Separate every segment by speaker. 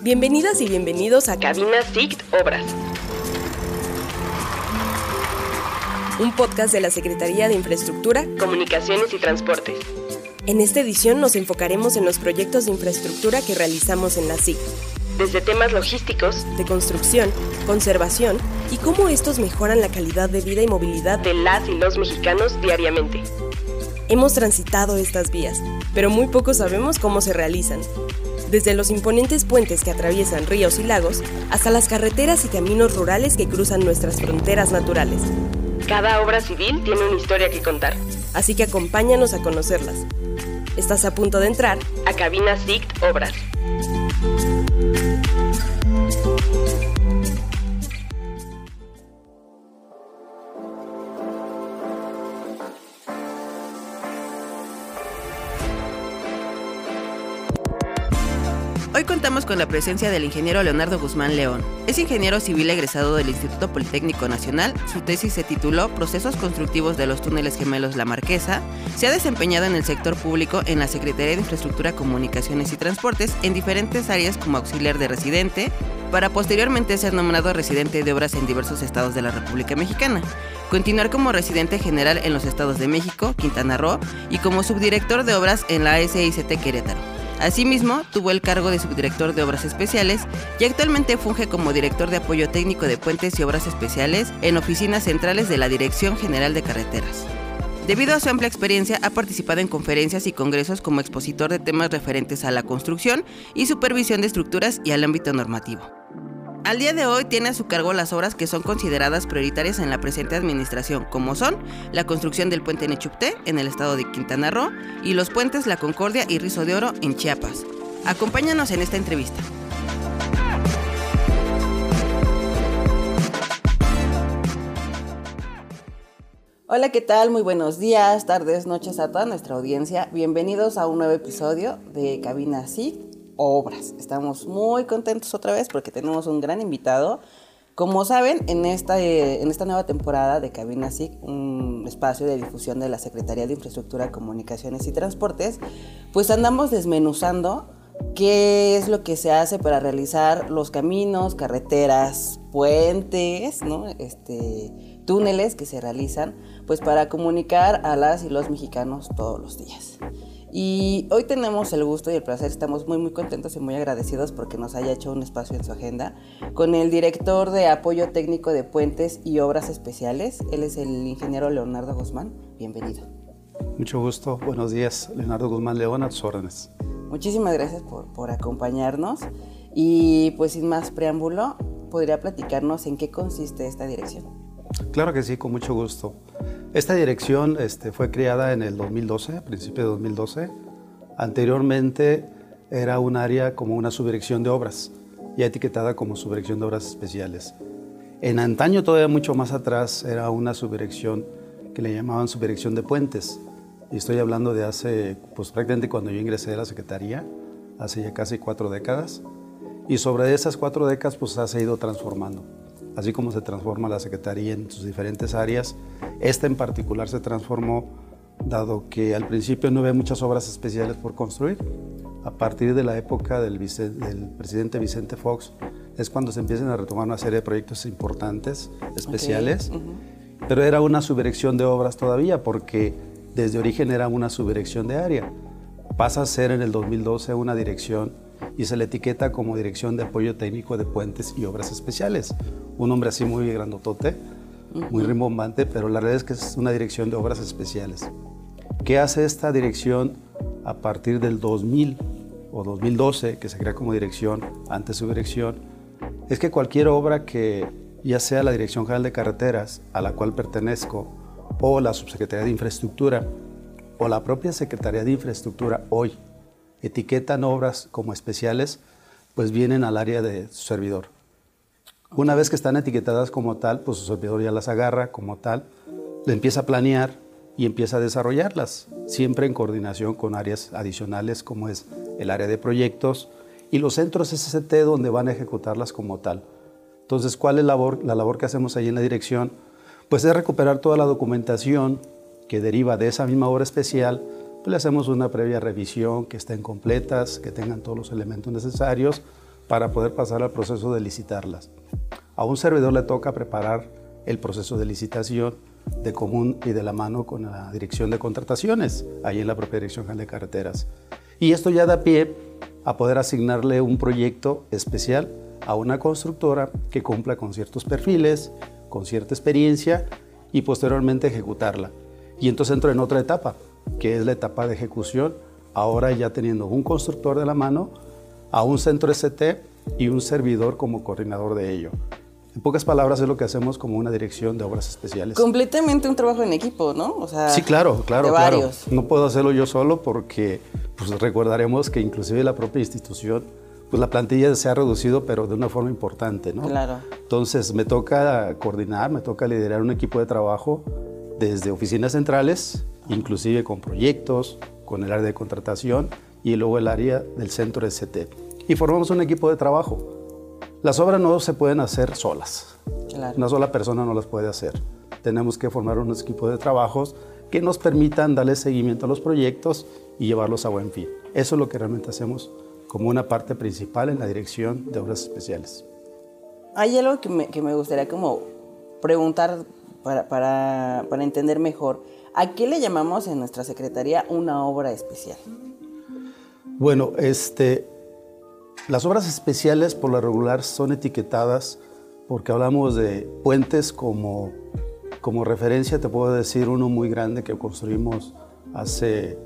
Speaker 1: Bienvenidas y bienvenidos a Cabina SICT Obras. Un podcast de la Secretaría de Infraestructura, Comunicaciones y Transportes. En esta edición nos enfocaremos en los proyectos de infraestructura que realizamos en la SIC. Desde temas logísticos, de construcción, conservación y cómo estos mejoran la calidad de vida y movilidad de las y los mexicanos diariamente. Hemos transitado estas vías, pero muy poco sabemos cómo se realizan. Desde los imponentes puentes que atraviesan ríos y lagos hasta las carreteras y caminos rurales que cruzan nuestras fronteras naturales. Cada obra civil tiene una historia que contar, así que acompáñanos a conocerlas. Estás a punto de entrar a Cabina SICT Obras.
Speaker 2: Con la presencia del ingeniero Leonardo Guzmán León. Es ingeniero civil egresado del Instituto Politécnico Nacional. Su tesis se tituló Procesos constructivos de los túneles gemelos La Marquesa. Se ha desempeñado en el sector público en la Secretaría de Infraestructura, Comunicaciones y Transportes en diferentes áreas como auxiliar de residente, para posteriormente ser nombrado residente de obras en diversos estados de la República Mexicana. Continuar como residente general en los estados de México, Quintana Roo y como subdirector de obras en la SICT Querétaro. Asimismo, tuvo el cargo de subdirector de Obras Especiales y actualmente funge como director de apoyo técnico de puentes y obras especiales en oficinas centrales de la Dirección General de Carreteras. Debido a su amplia experiencia, ha participado en conferencias y congresos como expositor de temas referentes a la construcción y supervisión de estructuras y al ámbito normativo. Al día de hoy tiene a su cargo las obras que son consideradas prioritarias en la presente administración, como son la construcción del puente Nechupté en el estado de Quintana Roo y los puentes La Concordia y Rizo de Oro en Chiapas. Acompáñanos en esta entrevista. Hola, ¿qué tal? Muy buenos días, tardes, noches a toda nuestra audiencia. Bienvenidos a un nuevo episodio de Cabina SIC obras. Estamos muy contentos otra vez porque tenemos un gran invitado. Como saben, en esta, en esta nueva temporada de Cabina SIC, un espacio de difusión de la Secretaría de Infraestructura, Comunicaciones y Transportes, pues andamos desmenuzando qué es lo que se hace para realizar los caminos, carreteras, puentes, ¿no? este, túneles que se realizan pues para comunicar a las y los mexicanos todos los días. Y hoy tenemos el gusto y el placer, estamos muy muy contentos y muy agradecidos porque nos haya hecho un espacio en su agenda con el director de apoyo técnico de puentes y obras especiales. Él es el ingeniero Leonardo Guzmán. Bienvenido.
Speaker 3: Mucho gusto, buenos días. Leonardo Guzmán León, a tus órdenes.
Speaker 2: Muchísimas gracias por, por acompañarnos y pues sin más preámbulo, ¿podría platicarnos en qué consiste esta dirección?
Speaker 3: Claro que sí, con mucho gusto. Esta dirección este, fue creada en el 2012, a principios de 2012. Anteriormente era un área como una subdirección de obras, ya etiquetada como subdirección de obras especiales. En antaño, todavía mucho más atrás, era una subdirección que le llamaban subdirección de puentes. Y estoy hablando de hace, pues prácticamente cuando yo ingresé a la Secretaría, hace ya casi cuatro décadas. Y sobre esas cuatro décadas, pues ha ido transformando así como se transforma la Secretaría en sus diferentes áreas. Esta en particular se transformó dado que al principio no había muchas obras especiales por construir. A partir de la época del, presidente Vicente Fox es cuando se empiezan a retomar una serie de proyectos importantes, especiales, pero era una subdirección de obras todavía porque desde origen era una subdirección de área. Pasa a ser en el 2012 una dirección y se le etiqueta como Dirección de Apoyo Técnico de Puentes y Obras Especiales. Un nombre así muy grandotote, muy rimbombante, pero la realidad es que es una dirección de obras especiales. ¿Qué hace esta dirección a partir del 2000 o 2012, que se crea como dirección, antes su dirección? Es que cualquier obra que ya sea la Dirección General de Carreteras, a la cual pertenezco, o la Subsecretaría de Infraestructura, o la propia Secretaría de Infraestructura hoy, etiquetan obras como especiales, pues vienen al área de su servidor. Una vez que están etiquetadas como tal, pues su servidor ya las agarra como tal, le empieza a planear y empieza a desarrollarlas, siempre en coordinación con áreas adicionales como es el área de proyectos y los centros SST donde van a ejecutarlas como tal. Entonces, ¿cuál es la labor, la labor que hacemos ahí en la dirección? Pues es recuperar toda la documentación que deriva de esa misma obra especial pues le hacemos una previa revisión, que estén completas, que tengan todos los elementos necesarios para poder pasar al proceso de licitarlas. A un servidor le toca preparar el proceso de licitación de común y de la mano con la Dirección de Contrataciones, ahí en la propia Dirección General de Carreteras. Y esto ya da pie a poder asignarle un proyecto especial a una constructora que cumpla con ciertos perfiles, con cierta experiencia y posteriormente ejecutarla. Y entonces entro en otra etapa, que es la etapa de ejecución, ahora ya teniendo un constructor de la mano, a un centro ST y un servidor como coordinador de ello. En pocas palabras es lo que hacemos como una dirección de obras especiales.
Speaker 2: Completamente un trabajo en equipo, ¿no?
Speaker 3: O sea, sí, claro, claro, claro. No puedo hacerlo yo solo porque pues recordaremos que inclusive la propia institución, pues la plantilla se ha reducido, pero de una forma importante, ¿no?
Speaker 2: Claro.
Speaker 3: Entonces me toca coordinar, me toca liderar un equipo de trabajo desde oficinas centrales, inclusive con proyectos, con el área de contratación y luego el área del centro ST. Y formamos un equipo de trabajo las obras no se pueden hacer solas. Una sola persona no las puede hacer. Tenemos que formar un equipo de trabajos que nos permitan darle seguimiento a los proyectos y llevarlos a buen fin. Eso es lo que realmente hacemos como una parte principal en la dirección de obras especiales.
Speaker 2: Hay algo que me, gustaría como preguntar para, para, para entender mejor. ¿A qué le llamamos en nuestra secretaría una obra especial?
Speaker 3: Bueno, este, las obras especiales por lo regular son etiquetadas porque hablamos de puentes como, como referencia, te puedo decir uno muy grande que construimos hace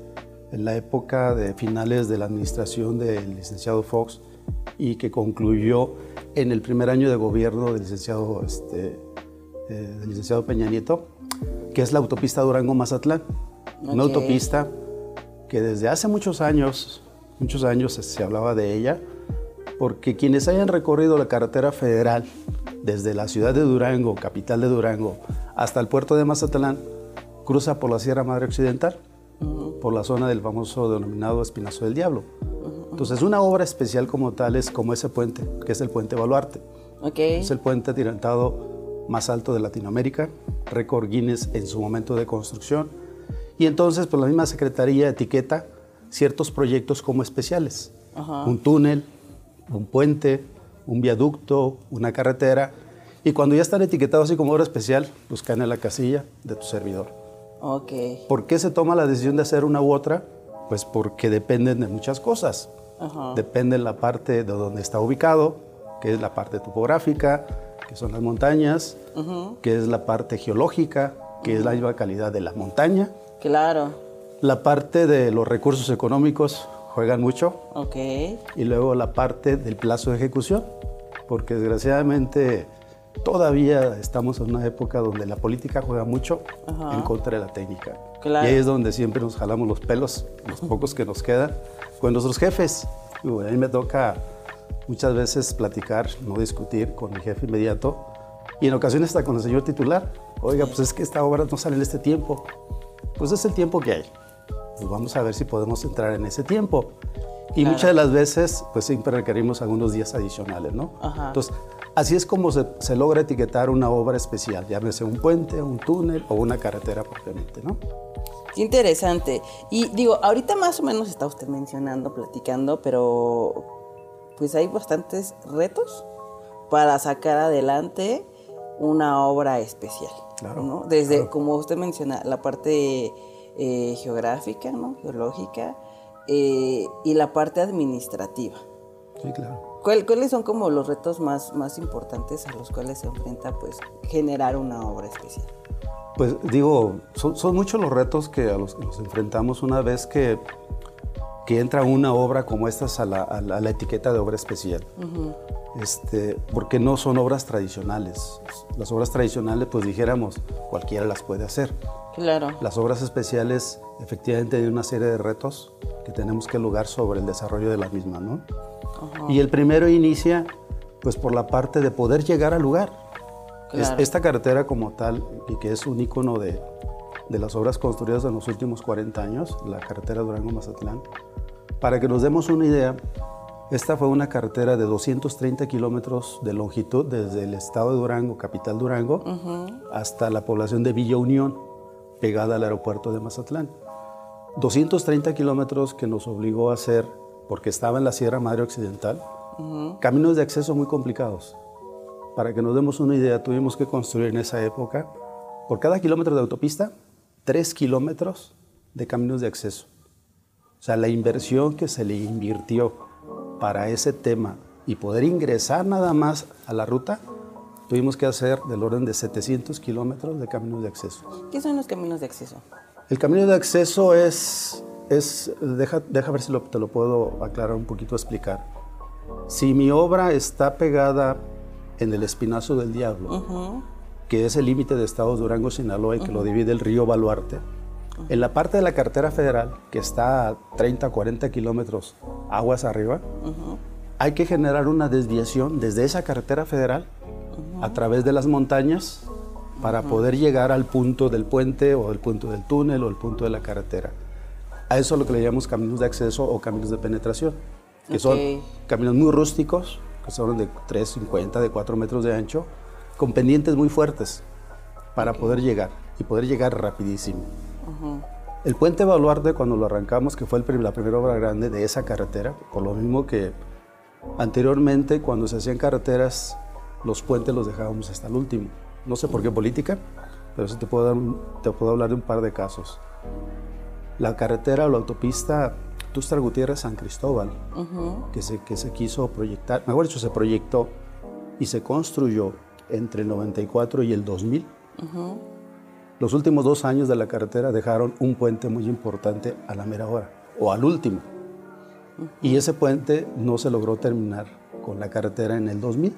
Speaker 3: en la época de finales de la administración del licenciado Fox y que concluyó en el primer año de gobierno del licenciado, este, eh, del licenciado Peña Nieto, que es la autopista Durango-Mazatlán. Una autopista que desde hace muchos años, muchos años se hablaba de ella, porque quienes hayan recorrido la carretera federal desde la ciudad de Durango, capital de Durango, hasta el puerto de Mazatlán, cruza por la Sierra Madre Occidental, por la zona del famoso denominado Espinazo del Diablo. Entonces, una obra especial como tal es como ese puente, que es el puente Baluarte. Es el puente atirantado más alto de Latinoamérica, récord Guinness en su momento de construcción. Y entonces, por pues, la misma Secretaría etiqueta ciertos proyectos como especiales. Un túnel, un puente, un viaducto, una carretera, y cuando ya están etiquetados así como obra especial, pues caen en la casilla de tu servidor.
Speaker 2: Ok.
Speaker 3: ¿Por qué se toma la decisión de hacer una u otra? Pues porque dependen de muchas cosas. Depende de la parte de donde está ubicado, que es la parte topográfica, que son las montañas, que es la parte geológica, que es la misma calidad de la montaña.
Speaker 2: Claro.
Speaker 3: La parte de los recursos económicos, juegan mucho.
Speaker 2: Ok.
Speaker 3: Y luego la parte del plazo de ejecución, porque desgraciadamente todavía estamos en una época donde la política juega mucho en contra de la técnica. Y ahí es donde siempre nos jalamos los pelos, los pocos que nos quedan, con nuestros jefes. Y a mí me toca muchas veces platicar, no discutir con mi jefe inmediato, y en ocasiones hasta con el señor titular. Oiga, pues es que esta obra no sale en este tiempo. Pues es el tiempo que hay pues vamos a ver si podemos entrar en ese tiempo. Y muchas de las veces, pues siempre requerimos algunos días adicionales, ¿no? Entonces, así es como se, se, logra etiquetar una obra especial, llámese un puente, un túnel o una carretera propiamente, ¿no?
Speaker 2: Qué interesante. Y digo, ahorita más o menos está usted mencionando, platicando, pero pues hay bastantes retos para sacar adelante una obra especial. Claro. ¿no? Desde, como usted menciona, la parte eh, geográfica, ¿no? geológica, eh, y la parte administrativa.
Speaker 3: Sí, claro.
Speaker 2: ¿Cuáles son como los retos más, más importantes a los cuales se enfrenta pues, generar una obra especial?
Speaker 3: Pues digo, son, muchos los retos que a los que nos enfrentamos una vez que, que entra una obra como esta a la, a la, etiqueta de obra especial. este, porque no son obras tradicionales. Las obras tradicionales, pues dijéramos, cualquiera las puede hacer.
Speaker 2: Claro.
Speaker 3: Las obras especiales efectivamente hay una serie de retos que tenemos que lugar sobre el desarrollo de las mismas, ¿no? Y el primero inicia pues por la parte de poder llegar al lugar. esta carretera como tal, y que es un icono de, de las obras construidas en los últimos 40 años, la carretera Durango-Mazatlán, para que nos demos una idea, esta fue una carretera de 230 kilómetros de longitud desde el estado de Durango, capital Durango, hasta la población de Villa Unión pegada al aeropuerto de Mazatlán. 230 kilómetros que nos obligó a hacer, porque estaba en la Sierra Madre Occidental, caminos de acceso muy complicados. Para que nos demos una idea, tuvimos que construir en esa época, por cada kilómetro de autopista, tres kilómetros de caminos de acceso. O sea, la inversión que se le invirtió para ese tema y poder ingresar nada más a la ruta, tuvimos que hacer del orden de 700 kilómetros de caminos de acceso.
Speaker 2: ¿Qué son los caminos de acceso?
Speaker 3: El camino de acceso es, es deja, deja ver si te lo puedo aclarar un poquito, explicar. Si mi obra está pegada en el Espinazo del Diablo, que es el límite de estados Durango, Sinaloa y que lo divide el río Baluarte, en la parte de la carretera federal, que está a 30, 40 kilómetros aguas arriba, hay que generar una desviación desde esa carretera federal a través de las montañas para poder llegar al punto del puente o el punto del túnel o el punto de la carretera. A eso es lo que le llamamos caminos de acceso o caminos de penetración, que son caminos muy rústicos, que son de 3,50, de 4 metros de ancho, con pendientes muy fuertes para poder llegar y poder llegar rapidísimo. El puente Baluarte, cuando lo arrancamos, que fue la primera obra grande de esa carretera, por lo mismo que anteriormente cuando se hacían carreteras, los puentes los dejábamos hasta el último. No sé por qué política, pero eso te puedo, te puedo hablar de un par de casos. La carretera o la autopista Tustra Gutiérrez San Cristóbal, que, se, que se quiso proyectar, mejor dicho, se proyectó y se construyó entre el 94 y el 2000. Los últimos dos años de la carretera dejaron un puente muy importante a la mera hora, o al último. Y ese puente no se logró terminar con la carretera en el 2000,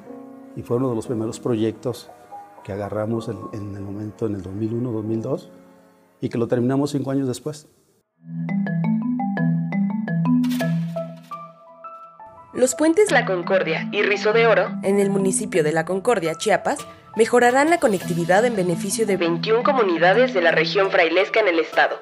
Speaker 3: y fue uno de los primeros proyectos que agarramos en, en el momento, en el 2001-2002, y que lo terminamos cinco años después.
Speaker 1: Los puentes La Concordia y Rizo de Oro, en el municipio de La Concordia, Chiapas, mejorarán la conectividad en beneficio de 21 comunidades de la región frailesca en el estado.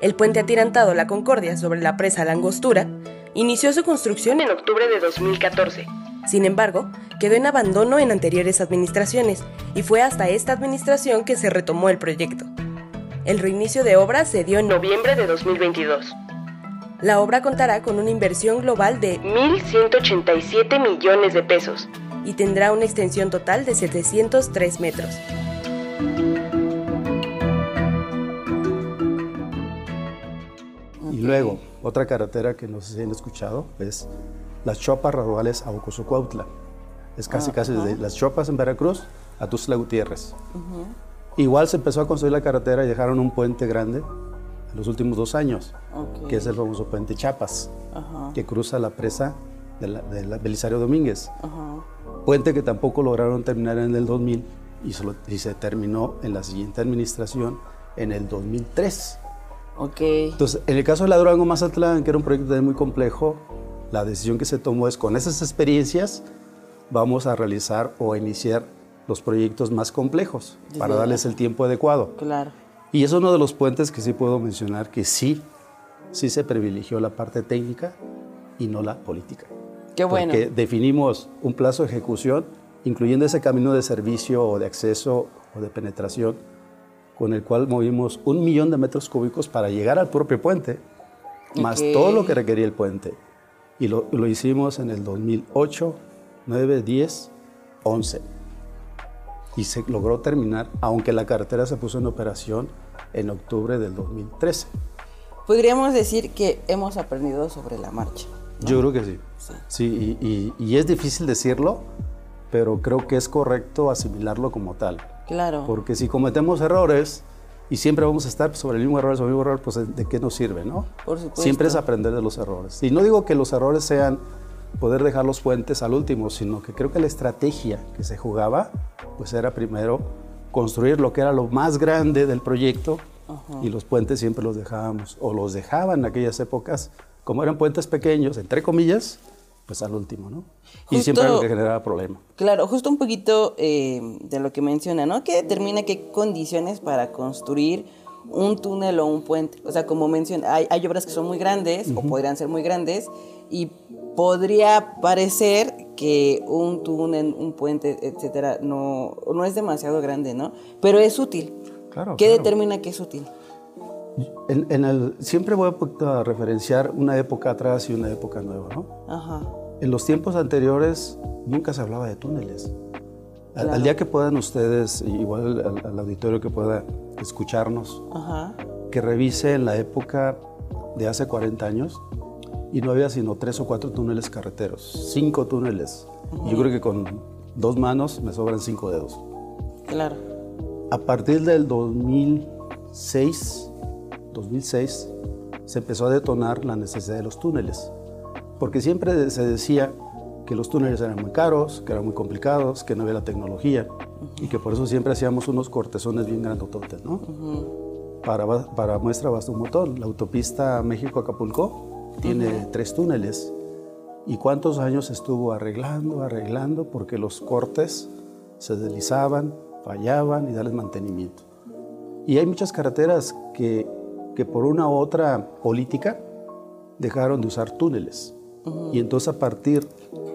Speaker 1: El puente atirantado La Concordia sobre la presa La Angostura inició su construcción en octubre de 2014. Sin embargo, quedó en abandono en anteriores administraciones y fue hasta esta administración que se retomó el proyecto. El reinicio de obras se dio en noviembre de 2022. La obra contará con una inversión global de 1.187 millones de pesos, y tendrá una extensión total de 703 metros.
Speaker 3: Y luego, otra carretera que no sé si han escuchado es las Chopas Raduales a Ocosocuautla. Es casi, casi desde las Chopas en Veracruz a Tuzla Gutiérrez. Igual se empezó a construir la carretera y dejaron un puente grande los últimos dos años, que es el famoso puente Chapas, que cruza la presa de la, Belisario Domínguez. Puente que tampoco lograron terminar en el 2000 y, se terminó en la siguiente administración en el 2003.
Speaker 2: Ok.
Speaker 3: Entonces, en el caso de la Durango Mazatlán, que era un proyecto muy complejo, la decisión que se tomó es con esas experiencias vamos a realizar o iniciar los proyectos más complejos para darles el tiempo adecuado.
Speaker 2: Claro.
Speaker 3: Y es uno de los puentes que sí puedo mencionar que sí, sí se privilegió la parte técnica y no la política.
Speaker 2: Qué bueno.
Speaker 3: Porque definimos un plazo de ejecución, incluyendo ese camino de servicio o de acceso o de penetración, con el cual movimos un millón de metros cúbicos para llegar al propio puente, más todo lo que requería el puente. Y lo, lo hicimos en el 2008, 9, 10, 11. Y se logró terminar, aunque la carretera se puso en operación en octubre del 2013.
Speaker 2: Podríamos decir que hemos aprendido sobre la marcha.
Speaker 3: Yo creo que sí. Sí, y, es difícil decirlo, pero creo que es correcto asimilarlo como tal.
Speaker 2: Claro.
Speaker 3: Porque si cometemos errores y siempre vamos a estar sobre el mismo error, sobre el mismo error, pues ¿de qué nos sirve, no?
Speaker 2: Por supuesto.
Speaker 3: Siempre es aprender de los errores. Y no digo que los errores sean poder dejar los puentes al último, sino que creo que la estrategia que se jugaba, pues era primero construir lo que era lo más grande del proyecto y los puentes siempre los dejábamos, o los dejaban en aquellas épocas como eran puentes pequeños, entre comillas, pues al último, ¿no? y siempre lo que generaba problema.
Speaker 2: Claro, justo un poquito eh, de lo que menciona, ¿no? Que determina qué condiciones para construir un túnel o un puente. O sea, como menciona, hay, obras que son muy grandes o podrían ser muy grandes y podría parecer que un túnel, un puente, etcétera, no, no es demasiado grande, ¿no? Pero es útil.
Speaker 3: Claro.
Speaker 2: ¿Qué determina que es útil?
Speaker 3: En, el, siempre voy a referenciar una época atrás y una época nueva, ¿no?
Speaker 2: Ajá.
Speaker 3: En los tiempos anteriores nunca se hablaba de túneles. Al, día que puedan ustedes, igual al, auditorio que pueda escucharnos, que revise en la época de hace 40 años y no había sino tres o cuatro túneles carreteros, cinco túneles. Yo creo que con dos manos me sobran cinco dedos.
Speaker 2: Claro.
Speaker 3: A partir del 2006, 2006 se empezó a detonar la necesidad de los túneles, porque siempre se decía que los túneles eran muy caros, que eran muy complicados, que no había la tecnología y que por eso siempre hacíamos unos cortezones bien grandototes, ¿no? para, para, muestra basta un montón. La autopista México-Acapulco tiene tres túneles. ¿Y cuántos años estuvo arreglando, arreglando? Porque los cortes se deslizaban, fallaban y darles mantenimiento. Y hay muchas carreteras que, que por una u otra política dejaron de usar túneles. Y entonces a partir,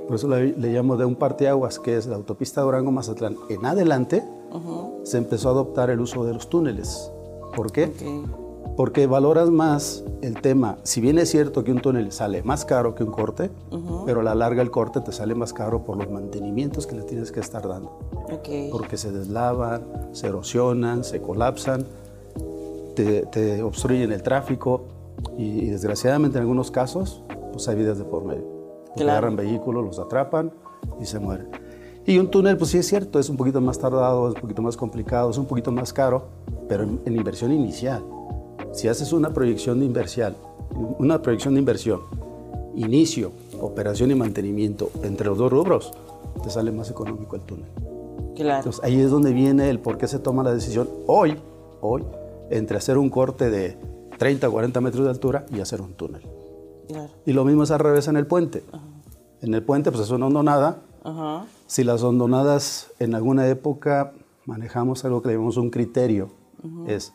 Speaker 3: por eso le, llamo de un parteaguas, que es la autopista Durango-Mazatlán, en adelante se empezó a adoptar el uso de los túneles. ¿Por qué? Porque valoras más el tema, si bien es cierto que un túnel sale más caro que un corte, pero a la larga el corte te sale más caro por los mantenimientos que le tienes que estar dando. Porque se deslavan, se erosionan, se colapsan, te, obstruyen el tráfico y, desgraciadamente en algunos casos pues hay vidas de por medio. Agarran vehículos, los atrapan y se mueren. Y un túnel, pues sí es cierto, es un poquito más tardado, es un poquito más complicado, es un poquito más caro, pero en, inversión inicial. Si haces una proyección de inversión, una proyección de inversión, inicio, operación y mantenimiento entre los dos rubros, te sale más económico el túnel.
Speaker 2: Claro.
Speaker 3: Entonces ahí es donde viene el por qué se toma la decisión hoy, hoy, entre hacer un corte de 30 o 40 metros de altura y hacer un túnel. Y lo mismo es al revés en el puente. En el puente pues es una hondonada. Si las hondonadas en alguna época manejamos algo que le llamamos un criterio, es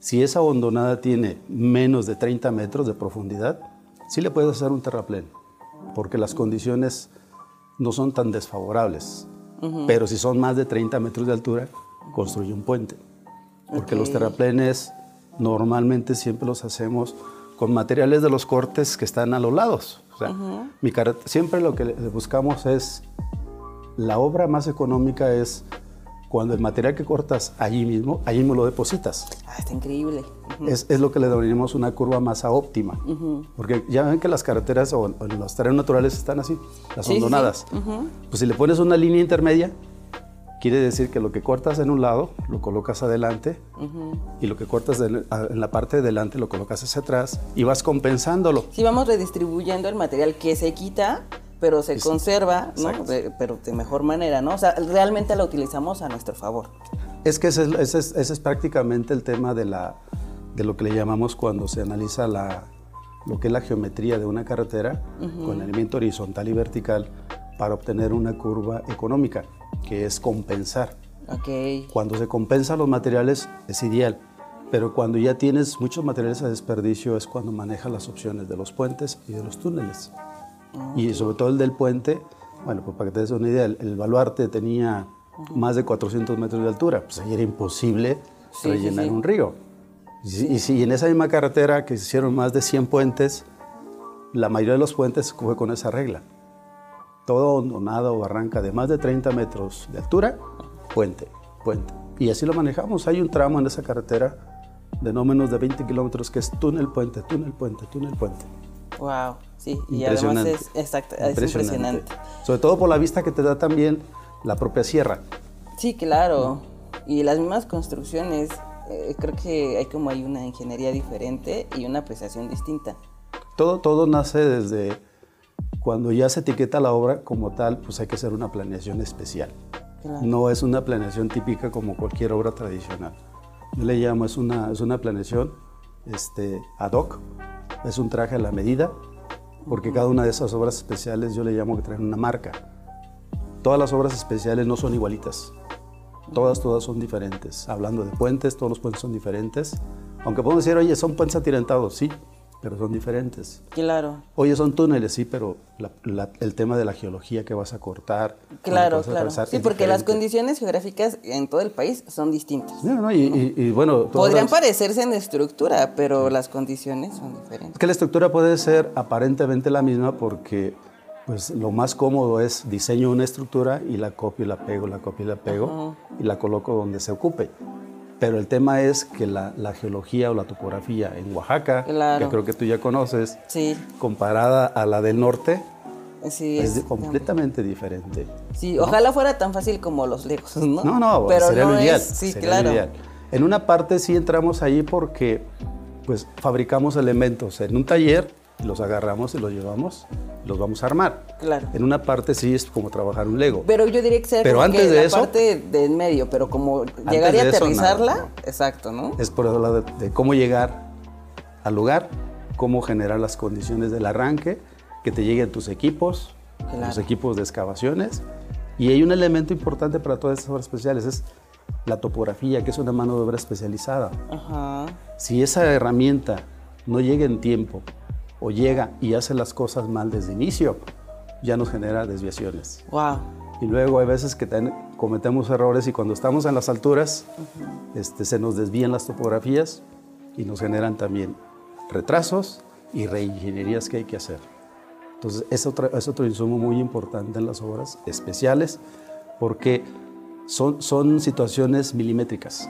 Speaker 3: si esa hondonada tiene menos de 30 metros de profundidad, sí le puedes hacer un terraplén, porque las condiciones no son tan desfavorables. Pero si son más de 30 metros de altura, construye un puente. Porque los terraplenes normalmente siempre los hacemos con materiales de los cortes que están a los lados. O sea, mi siempre lo que buscamos es, la obra más económica es cuando el material que cortas allí mismo, allí mismo lo depositas.
Speaker 2: Ah, está increíble.
Speaker 3: es, es, lo que le denominamos una curva masa óptima. Porque ya ven que las carreteras o, los terrenos naturales están así, las hondonadas. Pues si le pones una línea intermedia, Quiere decir que lo que cortas en un lado lo colocas adelante y lo que cortas en la parte de delante lo colocas hacia atrás y vas compensándolo.
Speaker 2: Sí, vamos redistribuyendo el material que se quita, pero se conserva, ¿no? pero de mejor manera, ¿no? O sea, realmente la utilizamos a nuestro favor.
Speaker 3: Es que ese es, prácticamente el tema de, la, de lo que le llamamos cuando se analiza la, lo que es la geometría de una carretera con elemento horizontal y vertical para obtener una curva económica que es compensar.
Speaker 2: Okay.
Speaker 3: Cuando se compensa los materiales es ideal, pero cuando ya tienes muchos materiales a desperdicio es cuando manejas las opciones de los puentes y de los túneles. Y sobre todo el del puente, bueno, pues para que te des una idea, el, baluarte tenía más de 400 metros de altura, pues ahí era imposible rellenar un río. Y, si en esa misma carretera que se hicieron más de 100 puentes, la mayoría de los puentes fue con esa regla todo hondonada o barranca de más de 30 metros de altura, puente, puente. Y así lo manejamos. Hay un tramo en esa carretera de no menos de 20 kilómetros que es túnel, puente, túnel, puente, túnel, puente.
Speaker 2: Wow, sí, y además es, exacto, impresionante.
Speaker 3: Sobre todo por la vista que te da también la propia sierra.
Speaker 2: Sí, claro. Y las mismas construcciones, eh, creo que hay como hay una ingeniería diferente y una apreciación distinta.
Speaker 3: Todo, todo nace desde cuando ya se etiqueta la obra como tal, pues hay que hacer una planeación especial. No es una planeación típica como cualquier obra tradicional. Yo le llamo, es una, es una planeación este, ad hoc, es un traje a la medida, porque cada una de esas obras especiales yo le llamo que traen una marca. Todas las obras especiales no son igualitas, todas, todas son diferentes. Hablando de puentes, todos los puentes son diferentes. Aunque podemos decir, oye, son puentes atirantados, sí, pero son diferentes.
Speaker 2: Claro.
Speaker 3: Oye, son túneles, sí, pero el tema de la geología que vas a cortar.
Speaker 2: Claro, claro. Sí, porque las condiciones geográficas en todo el país son distintas.
Speaker 3: No, no, y, bueno...
Speaker 2: Podrían parecerse en estructura, pero las condiciones son diferentes.
Speaker 3: que la estructura puede ser aparentemente la misma porque pues lo más cómodo es diseño una estructura y la copio y la pego, la copio y la pego y la coloco donde se ocupe. Pero el tema es que la, geología o la topografía en Oaxaca, que creo que tú ya conoces, comparada a la del norte, es, completamente diferente.
Speaker 2: Sí, ojalá fuera tan fácil como los lejos, ¿no?
Speaker 3: No, no, Pero sería lo ideal. sí, claro. En una parte sí entramos ahí porque pues fabricamos elementos en un taller los agarramos y los llevamos, los vamos a armar.
Speaker 2: Claro.
Speaker 3: En una parte sí es como trabajar un Lego.
Speaker 2: Pero yo diría que sería pero antes de la parte de en medio, pero como llegaría a aterrizarla, exacto, ¿no?
Speaker 3: Es por el lado de, cómo llegar al lugar, cómo generar las condiciones del arranque, que te lleguen tus equipos, los equipos de excavaciones. Y hay un elemento importante para todas estas obras especiales, es la topografía, que es una mano de obra especializada. Ajá. Si esa herramienta no llega en tiempo o llega y hace las cosas mal desde inicio, ya nos genera desviaciones.
Speaker 2: Wow.
Speaker 3: Y luego hay veces que cometemos errores y cuando estamos en las alturas este, se nos desvían las topografías y nos generan también retrasos y reingenierías que hay que hacer. Entonces es otro, es otro insumo muy importante en las obras especiales porque son, son situaciones milimétricas.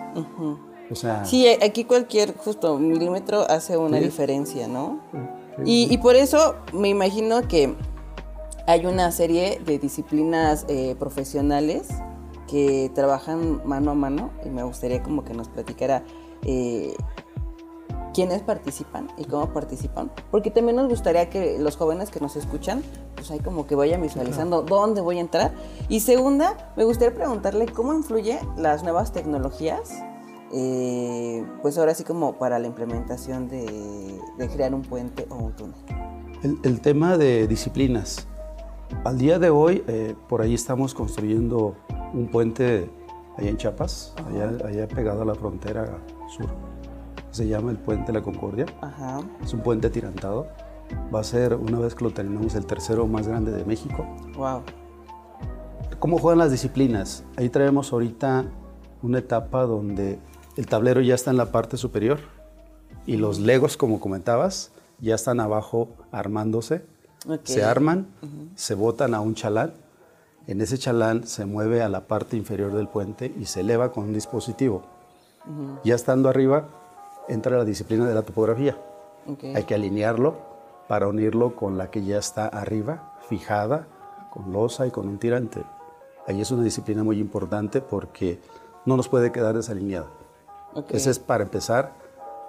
Speaker 2: O sea, sí, aquí cualquier justo milímetro hace una diferencia, ¿no? Y, por eso me imagino que hay una serie de disciplinas eh, profesionales que trabajan mano a mano y me gustaría como que nos platicara eh, quiénes participan y cómo participan, porque también nos gustaría que los jóvenes que nos escuchan, pues ahí como que vayan visualizando dónde voy a entrar. Y segunda, me gustaría preguntarle cómo influye las nuevas tecnologías eh, pues ahora sí como para la implementación de, crear un puente o un túnel.
Speaker 3: El, tema de disciplinas. Al día de hoy, eh, por ahí estamos construyendo un puente allá en Chiapas, allá, pegado a la frontera sur. Se llama el Puente La Concordia. Es un puente tirantado. Va a ser, una vez que lo terminemos, el tercero más grande de México.
Speaker 2: Wow.
Speaker 3: ¿Cómo juegan las disciplinas? Ahí traemos ahorita una etapa donde el tablero ya está en la parte superior y los legos, como comentabas, ya están abajo armándose. Se arman, se botan a un chalán. En ese chalán se mueve a la parte inferior del puente y se eleva con un dispositivo. Ya estando arriba, entra la disciplina de la topografía. Hay que alinearlo para unirlo con la que ya está arriba, fijada, con losa y con un tirante. Ahí es una disciplina muy importante porque no nos puede quedar desalineada. Esa es para empezar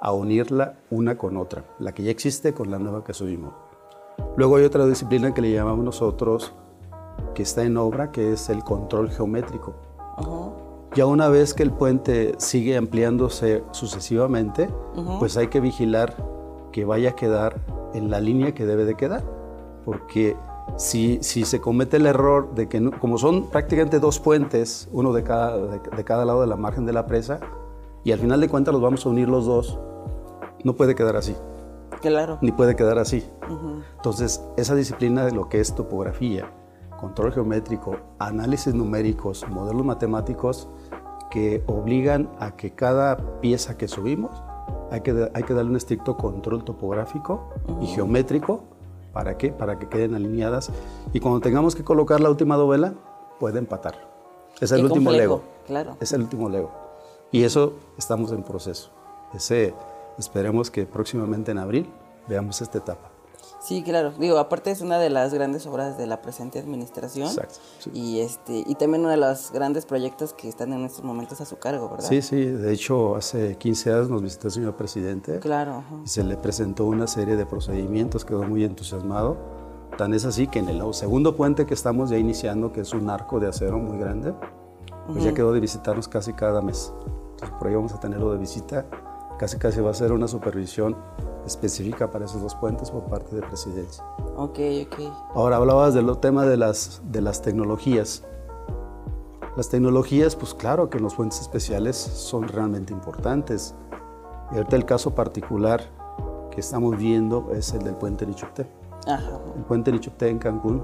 Speaker 3: a unirla una con otra, la que ya existe con la nueva que subimos. Luego hay otra disciplina que le llamamos nosotros, que está en obra, que es el control geométrico. Ya una vez que el puente sigue ampliándose sucesivamente, pues hay que vigilar que vaya a quedar en la línea que debe de quedar. Porque si, si se comete el error de que, como son prácticamente dos puentes, uno de cada, de cada lado de la margen de la presa, y al final de cuentas los vamos a unir los dos, no puede quedar así.
Speaker 2: Claro.
Speaker 3: Ni puede quedar así. Entonces, esa disciplina de lo que es topografía, control geométrico, análisis numéricos, modelos matemáticos, que obligan a que cada pieza que subimos hay que, hay que darle un estricto control topográfico y geométrico. ¿Para qué? Para que queden alineadas. Y cuando tengamos que colocar la última dovela, puede empatar. Es el último Lego.
Speaker 2: Claro.
Speaker 3: Es el último Lego. Y eso estamos en proceso. Ese, esperemos que próximamente en abril veamos esta etapa.
Speaker 2: Sí, claro. Digo, aparte es una de las grandes obras de la presente administración.
Speaker 3: Exacto.
Speaker 2: Y este y también uno de los grandes proyectos que están en estos momentos a su cargo, ¿verdad?
Speaker 3: Sí, sí. De hecho, hace 15 años nos visitó el señor presidente.
Speaker 2: Claro.
Speaker 3: Y se le presentó una serie de procedimientos, quedó muy entusiasmado. Tan es así que en el segundo puente que estamos ya iniciando, que es un arco de acero muy grande, pues ya quedó de visitarnos casi cada mes por ahí vamos a tenerlo de visita. Casi casi va a ser una supervisión específica para esos dos puentes por parte de presidencia.
Speaker 2: Ok, ok.
Speaker 3: Ahora hablabas del tema de las, de las tecnologías. Las tecnologías, pues claro que en los puentes especiales son realmente importantes. Y ahorita el caso particular que estamos viendo es el del puente Nichupté.
Speaker 2: Ajá.
Speaker 3: El puente Nichupté en Cancún,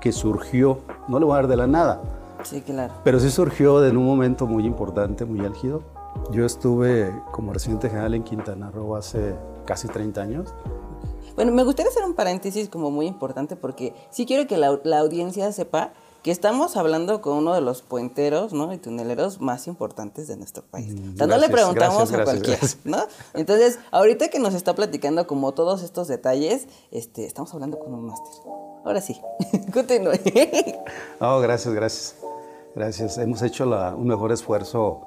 Speaker 3: que surgió, no le voy a dar de la nada,
Speaker 2: Sí, claro.
Speaker 3: pero sí surgió en un momento muy importante, muy álgido. Yo estuve como residente general en Quintana Roo hace casi 30 años.
Speaker 2: Bueno, me gustaría hacer un paréntesis como muy importante porque sí quiero que la, la audiencia sepa que estamos hablando con uno de los puenteros ¿no? y tuneleros más importantes de nuestro país.
Speaker 3: Mm,
Speaker 2: o sea, no le preguntamos
Speaker 3: gracias,
Speaker 2: a cualquiera. ¿no? Entonces, ahorita que nos está platicando como todos estos detalles, este, estamos hablando con un máster. Ahora sí, continúe.
Speaker 3: No, gracias, gracias. Gracias. Hemos hecho la- un mejor esfuerzo,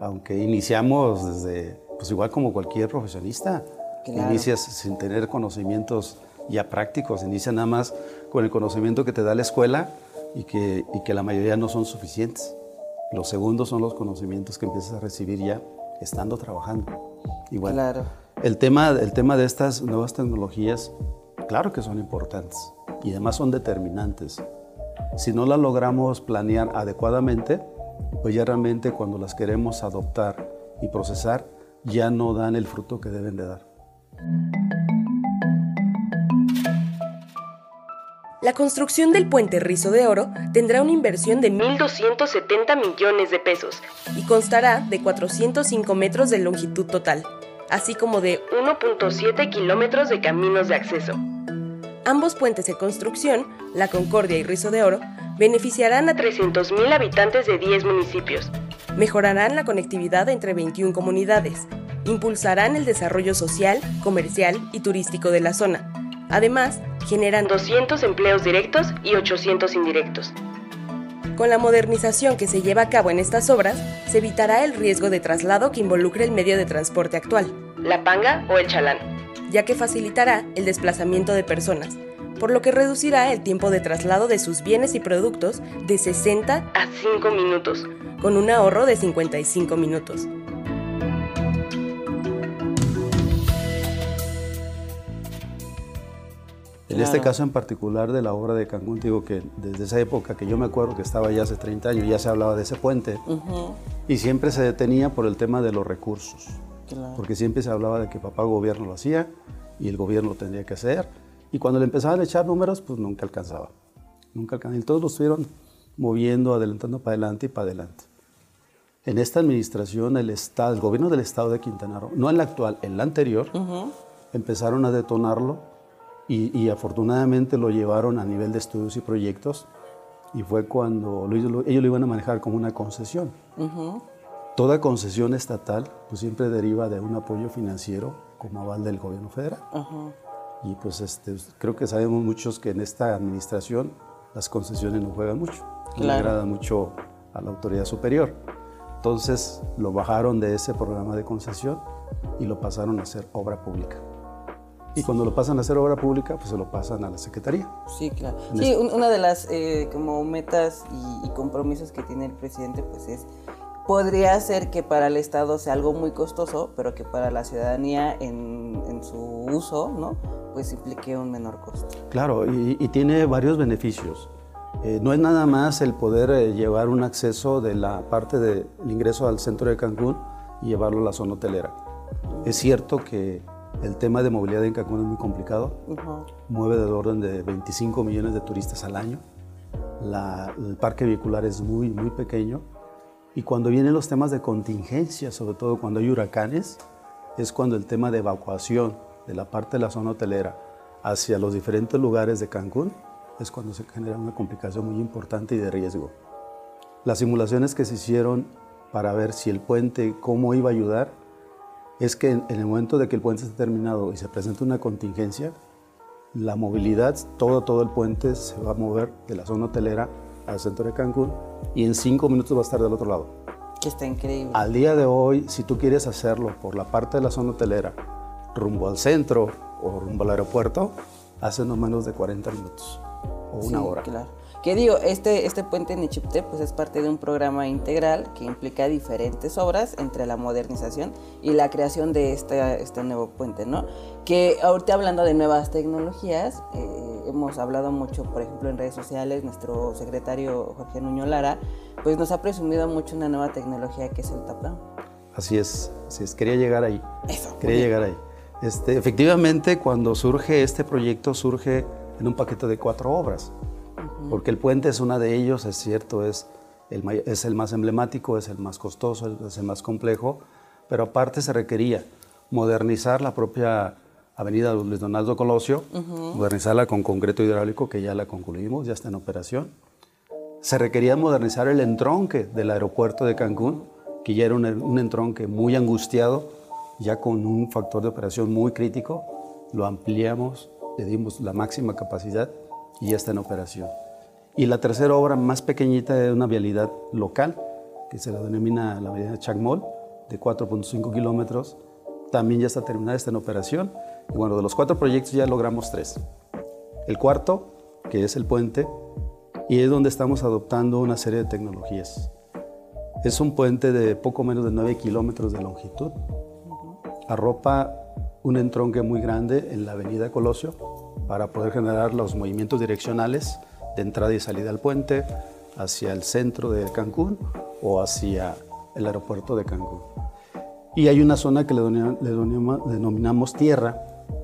Speaker 3: aunque iniciamos desde, pues igual como cualquier profesionista.
Speaker 2: Claro.
Speaker 3: Inicias sin tener conocimientos ya prácticos, inicia nada más con el conocimiento que te da la escuela y que, y que la mayoría no son suficientes. Los segundos son los conocimientos que empiezas a recibir ya estando trabajando. Bueno,
Speaker 2: Claro.
Speaker 3: el tema, el tema de estas nuevas tecnologías, claro que son importantes y además son determinantes. Si no las logramos planear adecuadamente, pues ya realmente cuando las queremos adoptar y procesar, ya no dan el fruto que deben de dar.
Speaker 1: La construcción del puente Rizo de Oro tendrá una inversión de 1.270 millones de pesos y constará de 405 metros de longitud total, así como de 1.7 kilómetros de caminos de acceso. Ambos puentes en construcción, la Concordia y Rizo de Oro, beneficiarán a 300.000 habitantes de 10 municipios, mejorarán la conectividad entre 21 comunidades, impulsarán el desarrollo social, comercial y turístico de la zona. Además, generan 200 empleos directos y 800 indirectos. Con la modernización que se lleva a cabo en estas obras, se evitará el riesgo de traslado que involucre el medio de transporte actual, la panga o el chalán, ya que facilitará el desplazamiento de personas, por lo que reducirá el tiempo de traslado de sus bienes y productos de 60 a 5 minutos, con un ahorro de 55 minutos.
Speaker 3: En este caso en particular de la obra de Cancún, digo que desde esa época que yo me acuerdo que estaba ya hace 30 años, ya se hablaba de ese puente y siempre se detenía por el tema de los recursos.
Speaker 2: Claro.
Speaker 3: porque siempre se hablaba de que papá gobierno lo hacía y el gobierno lo tendría que hacer. Y cuando le empezaban a echar números, pues nunca alcanzaba. Nunca alcanzaba. Y todos lo estuvieron moviendo, adelantando para adelante y para adelante. En esta administración, el, estado, el gobierno del estado de Quintana Roo, no en la actual, en la anterior,
Speaker 2: Ujú,
Speaker 3: empezaron a detonarlo y, y afortunadamente lo llevaron a nivel de estudios y proyectos. Y fue cuando lo- lo- ellos lo iban a manejar como una concesión.
Speaker 2: ujú.
Speaker 3: Toda concesión estatal pues siempre deriva de un apoyo financiero como aval del gobierno federal. Y pues este, creo que sabemos muchos que en esta administración las concesiones no juegan mucho. No
Speaker 2: Claro.
Speaker 3: agrada mucho a la autoridad superior. Entonces lo bajaron de ese programa de concesión y lo pasaron a hacer obra pública. Y cuando lo pasan a hacer obra pública, pues se lo pasan a la Secretaría.
Speaker 2: Sí, claro.
Speaker 3: En
Speaker 2: Sí,
Speaker 3: este-
Speaker 2: un- una de las eh, como metas y, y compromisos que tiene el presidente, pues es podría ser que para el Estado sea algo muy costoso, pero que para la ciudadanía en, en su uso, ¿no? Pues implique un menor costo.
Speaker 3: Claro, y, y tiene varios beneficios. Eh, no es nada más el poder eh, llevar un acceso de la parte del ingreso al centro de Cancún y llevarlo a la zona hotelera. Es cierto que el tema de movilidad en Cancún es muy complicado.
Speaker 2: Ujú.
Speaker 3: Mueve del orden de 25 millones de turistas al año. La- el parque vehicular es muy, muy pequeño. Y cuando vienen los temas de contingencia, sobre todo cuando hay huracanes, es cuando el tema de evacuación de la parte de la zona hotelera hacia los diferentes lugares de Cancún es cuando se genera una complicación muy importante y de riesgo. Las simulaciones que se hicieron para ver si el puente, cómo iba a ayudar, es que en, el momento de que el puente esté terminado y se presente una contingencia, la movilidad, todo, todo el puente se va a mover de la zona hotelera al centro de Cancún y en cinco minutos va a estar del otro lado.
Speaker 2: Que está increíble.
Speaker 3: Al día de hoy, si tú quieres hacerlo por la parte de la zona hotelera, rumbo al centro o rumbo al aeropuerto, hace no menos de 40 minutos o una
Speaker 2: Sí,
Speaker 3: hora.
Speaker 2: Claro. Que digo, este, este puente en Ichipte pues es parte de un programa integral que implica diferentes obras entre la modernización y la creación de este, este nuevo puente, ¿no? Que ahorita hablando de nuevas tecnologías, eh, hemos hablado mucho, por ejemplo, en redes sociales, nuestro secretario Jorge Nuño Lara, pues nos ha presumido mucho una nueva tecnología que es el tap down.
Speaker 3: Así es, así es. Quería llegar ahí.
Speaker 2: Eso.
Speaker 3: Quería llegar ahí. Este, efectivamente, cuando surge este proyecto, surge en un paquete de cuatro obras, porque el puente es una de ellos, es cierto, es el, es el más emblemático, es el más costoso, es el más complejo, pero aparte se requería modernizar la propia avenida Luis Donaldo Colosio, modernizarla con concreto hidráulico, que ya la concluimos, ya está en operación. Se requería modernizar el entronque del aeropuerto de Cancún, que ya era un, un entronque muy angustiado, ya con un factor de operación muy crítico, lo ampliamos, le dimos la máxima capacidad y ya está en operación. Y la tercera obra más pequeñita es una vialidad local, que se la denomina la avenida Chacmol, de 4.5 kilómetros, también ya está terminada, está en operación. Y bueno, de los cuatro proyectos ya logramos tres. El cuarto, que es el puente, y es donde estamos adoptando una serie de tecnologías. Es un puente de poco menos de 9 kilómetros de longitud. Arropa un entronque muy grande en la avenida Colosio para poder generar los movimientos direccionales de entrada y salida al puente hacia el centro de Cancún o hacia el aeropuerto de Cancún. Y hay una zona que le denominamos tierra,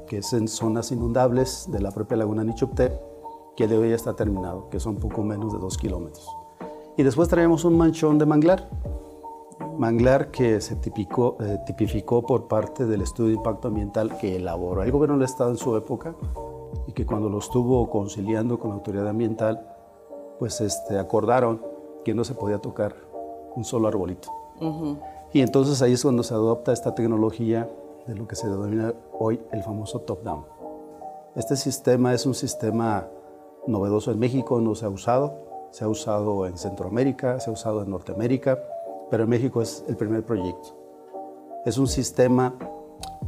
Speaker 3: que es en zonas inundables de la propia laguna Nichupté, que de hoy ya está terminado, que son poco menos de dos kilómetros. Y después traemos un manchón de manglar, manglar que se tipicó, eh, tipificó por parte del estudio de impacto ambiental que elaboró el gobierno del Estado en su época que cuando lo estuvo conciliando con la autoridad ambiental, pues este, acordaron que no se podía tocar un solo arbolito. Y entonces ahí es cuando se adopta esta tecnología de lo que se denomina hoy el famoso top-down. Este sistema es un sistema novedoso en México, no se ha usado, se ha usado en Centroamérica, se ha usado en Norteamérica, pero en México es el primer proyecto. Es un sistema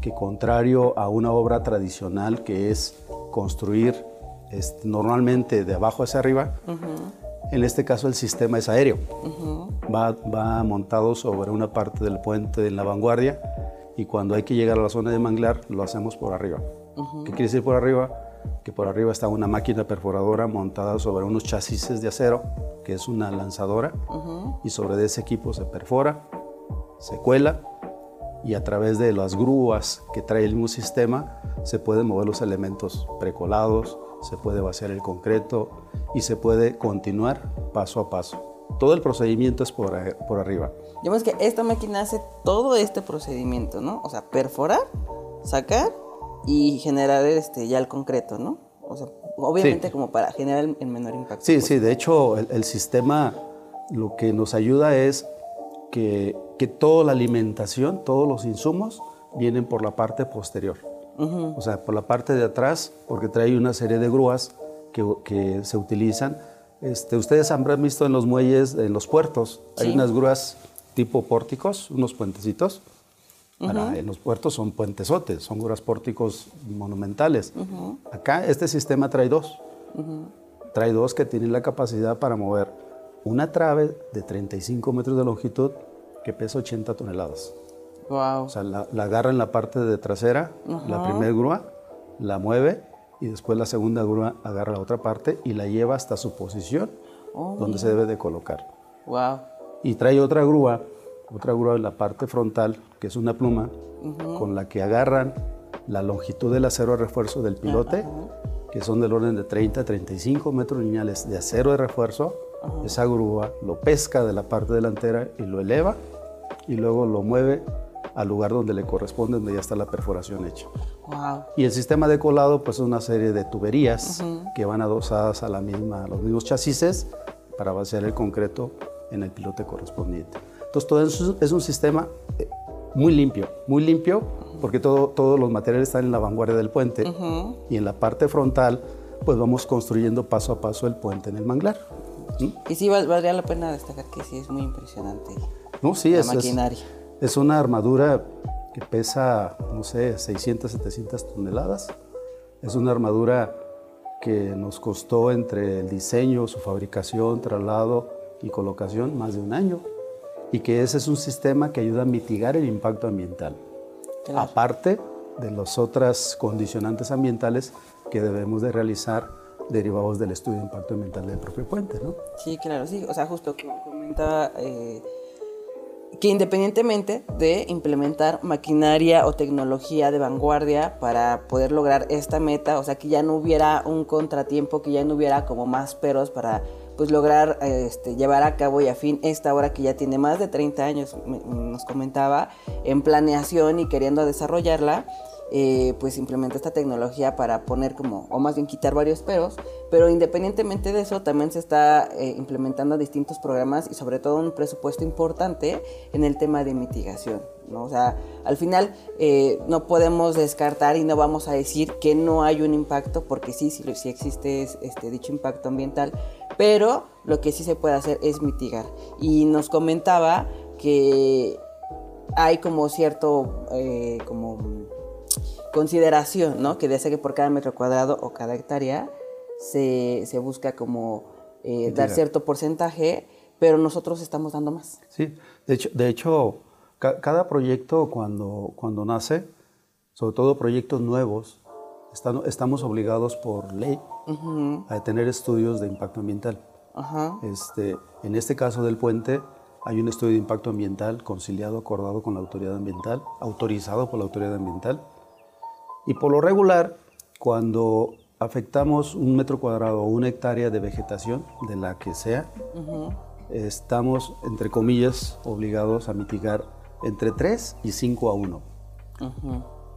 Speaker 3: que contrario a una obra tradicional que es construir este, normalmente de abajo hacia arriba, en este caso el sistema es aéreo. va, va, montado sobre una parte del puente en la vanguardia y cuando hay que llegar a la zona de manglar lo hacemos por arriba. ¿Qué quiere decir por arriba? Que por arriba está una máquina perforadora montada sobre unos chasis de acero, que es una lanzadora, y sobre ese equipo se perfora, se cuela y a través de las grúas que trae el mismo sistema se pueden mover los elementos precolados, se puede vaciar el concreto y se puede continuar paso a paso. Todo el procedimiento es por, por arriba.
Speaker 2: Digamos que esta máquina hace todo este procedimiento, ¿no? O sea, perforar, sacar y generar este, ya el concreto, ¿no? O sea, obviamente como para generar el, menor impacto.
Speaker 3: Sí, sí, de hecho el, el, sistema lo que nos ayuda es que, que, toda la alimentación, todos los insumos vienen por la parte posterior. O sea, por la parte de atrás, porque trae una serie de grúas que, que se utilizan. Este, ustedes han visto en los muelles, en los puertos, hay unas grúas tipo pórticos, unos puentecitos. en los puertos son puentesotes, son grúas pórticos monumentales. Acá este sistema trae dos. Trae dos que tienen la capacidad para mover una trave de 35 metros de longitud que pesa 80 toneladas.
Speaker 2: Wow.
Speaker 3: O sea, la, agarra en la parte de trasera, la primera grúa, la mueve y después la segunda grúa agarra la otra parte y la lleva hasta su posición oh, donde se debe de colocar.
Speaker 2: Wow.
Speaker 3: Y trae otra grúa, otra grúa en la parte frontal, que es una pluma, con la que agarran la longitud del acero de refuerzo del pilote, que son del orden de 30 a 35 metros lineales de acero de refuerzo. Esa grúa lo pesca de la parte delantera y lo eleva y luego lo mueve al lugar donde le corresponde, donde ya está la perforación hecha.
Speaker 2: Wow.
Speaker 3: Y el sistema de colado, pues es una serie de tuberías que van adosadas a, la misma, los mismos chasis para vaciar el concreto en el pilote correspondiente. Entonces, todo eso es un sistema eh, muy limpio, muy limpio, porque todo, todos los materiales están en la vanguardia del puente y en la parte frontal, pues vamos construyendo paso a paso el puente en el manglar.
Speaker 2: Y sí, valdría la pena destacar que sí es muy impresionante.
Speaker 3: No, sí,
Speaker 2: la
Speaker 3: es,
Speaker 2: maquinaria.
Speaker 3: Es una armadura que pesa, no sé, 600, 700 toneladas. Es una armadura que nos costó entre el diseño, su fabricación, traslado y colocación más de un año. Y que ese es un sistema que ayuda a mitigar el impacto ambiental. Aparte de las otras condicionantes ambientales que debemos de realizar derivados del estudio de impacto ambiental del propio puente, ¿no?
Speaker 2: Sí, claro, sí. O sea, justo comentaba... Eh que independientemente de implementar maquinaria o tecnología de vanguardia para poder lograr esta meta, o sea, que ya no hubiera un contratiempo, que ya no hubiera como más peros para pues lograr este, llevar a cabo y a fin esta obra que ya tiene más de 30 años, nos comentaba, en planeación y queriendo desarrollarla, eh, pues implementa esta tecnología para poner como, o más bien quitar varios peros, pero independientemente de eso también se está eh, implementando distintos programas y sobre todo un presupuesto importante en el tema de mitigación. ¿no? O sea, al final eh, no podemos descartar y no vamos a decir que no hay un impacto, porque sí, sí, sí existe este, dicho impacto ambiental, pero lo que sí se puede hacer es mitigar. Y nos comentaba que hay como cierto, como consideración, ¿no? Que dice que por cada metro cuadrado o cada hectárea se, busca como eh, dar cierto porcentaje, pero nosotros estamos dando más.
Speaker 3: Sí, de hecho, de hecho cada proyecto cuando, cuando nace, sobre todo proyectos nuevos, estamos obligados por ley a tener estudios de impacto ambiental. este, en este caso del puente, hay un estudio de impacto ambiental conciliado, acordado con la autoridad ambiental, autorizado por la autoridad ambiental, y por lo regular, cuando afectamos un metro cuadrado o una hectárea de vegetación, de la que sea, estamos, entre comillas, obligados a mitigar entre 3 y 5 a 1.